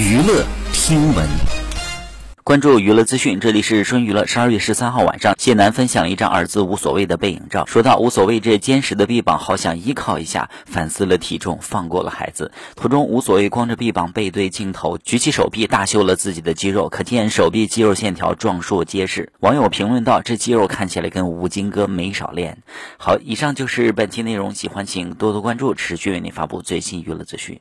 娱乐听闻。关注娱乐资讯，这里是春娱乐。十二月十三号晚上，谢楠分享了一张儿子无所谓的背影照。说到无所谓这坚实的臂膀，好想依靠一下。反思了体重，放过了孩子。途中，无所谓光着臂膀背对镜头，举起手臂大秀了自己的肌肉，可见手臂肌肉线条壮硕结实。网友评论道：“这肌肉看起来跟吴京哥没少练。”好，以上就是本期内容，喜欢请多多关注，持续为您发布最新娱乐资讯。